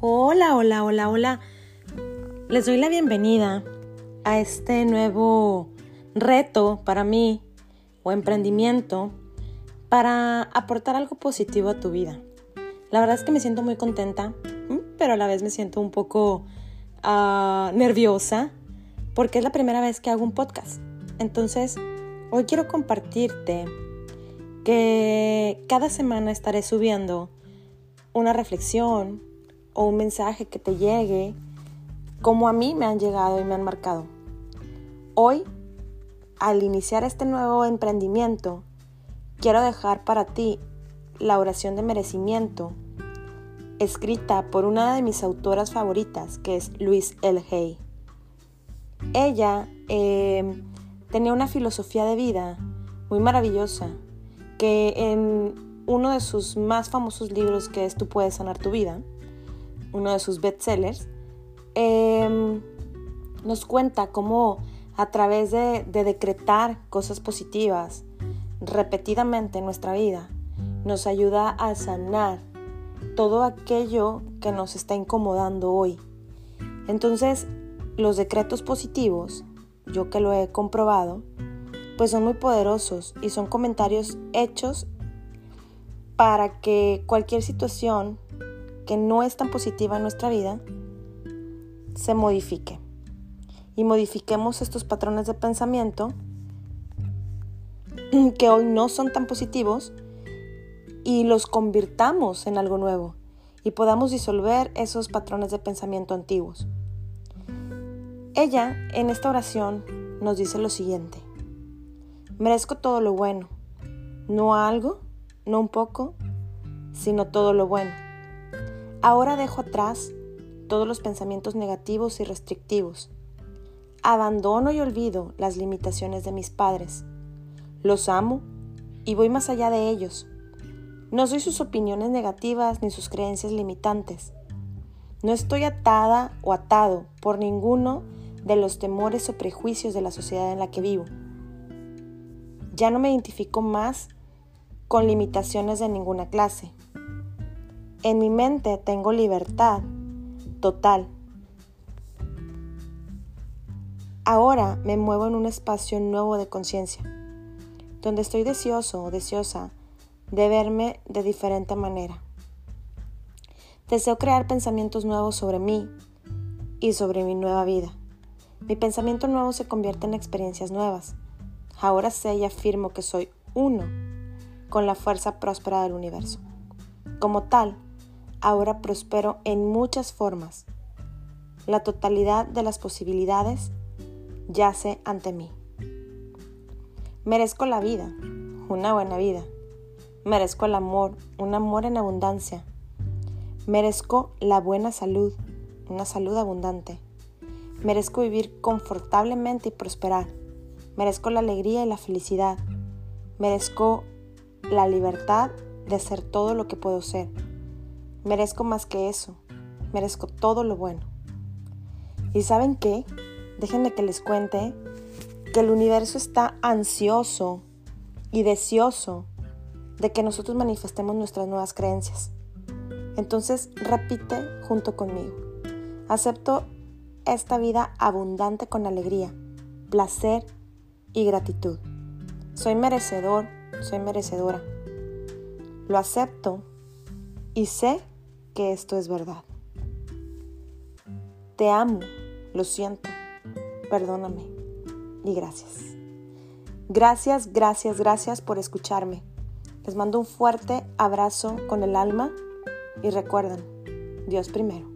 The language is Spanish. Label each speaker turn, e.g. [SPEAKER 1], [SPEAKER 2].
[SPEAKER 1] Hola, hola, hola. Les doy la bienvenida a este nuevo reto para mí o emprendimiento para aportar algo positivo a tu vida. La verdad es que me siento muy contenta, pero a la vez me siento un poco ah, nerviosa porque es la primera vez que hago un podcast. Entonces, hoy quiero compartirte que cada semana estaré subiendo una reflexión o un mensaje que te llegue como a mí me han llegado y me han marcado. Hoy, al iniciar este nuevo emprendimiento, quiero dejar para ti la oración de merecimiento escrita por una de mis autoras favoritas, que es Louise L. Hay. Ella eh, tenía una filosofía de vida muy maravillosa, que en uno de sus más famosos libros, que es Tú puedes sanar tu vida, uno de sus bestsellers, eh, nos cuenta cómo a través de, de decretar cosas positivas repetidamente en nuestra vida, nos ayuda a sanar todo aquello que nos está incomodando hoy. Entonces, los decretos positivos, yo que lo he comprobado, pues son muy poderosos y son comentarios hechos para que cualquier situación que no es tan positiva en nuestra vida se modifique. Y modifiquemos estos patrones de pensamiento que hoy no son tan positivos y los convirtamos en algo nuevo y podamos disolver esos patrones de pensamiento antiguos. Ella en esta oración nos dice lo siguiente. Merezco todo lo bueno, no algo, no un poco, sino todo lo bueno. Ahora dejo atrás todos los pensamientos negativos y restrictivos. Abandono y olvido las limitaciones de mis padres. Los amo y voy más allá de ellos. No soy sus opiniones negativas ni sus creencias limitantes. No estoy atada o atado por ninguno de los temores o prejuicios de la sociedad en la que vivo. Ya no me identifico más con limitaciones de ninguna clase. En mi mente tengo libertad total. Ahora me muevo en un espacio nuevo de conciencia, donde estoy deseoso o deseosa de verme de diferente manera. Deseo crear pensamientos nuevos sobre mí y sobre mi nueva vida. Mi pensamiento nuevo se convierte en experiencias nuevas. Ahora sé y afirmo que soy uno con la fuerza próspera del universo. Como tal, ahora prospero en muchas formas. La totalidad de las posibilidades yace ante mí. Merezco la vida, una buena vida. Merezco el amor, un amor en abundancia. Merezco la buena salud, una salud abundante. Merezco vivir confortablemente y prosperar. Merezco la alegría y la felicidad. Merezco la libertad de ser todo lo que puedo ser Merezco más que eso. Merezco todo lo bueno. ¿Y saben qué? Déjenme que les cuente que el universo está ansioso y deseoso de que nosotros manifestemos nuestras nuevas creencias. Entonces repite junto conmigo. Acepto esta vida abundante con alegría, placer y gratitud. Soy merecedor, soy merecedora. Lo acepto y sé que esto es verdad. Te amo, lo siento, perdóname y gracias. Gracias, gracias, gracias por escucharme. Les mando un fuerte abrazo con el alma y recuerden, Dios primero.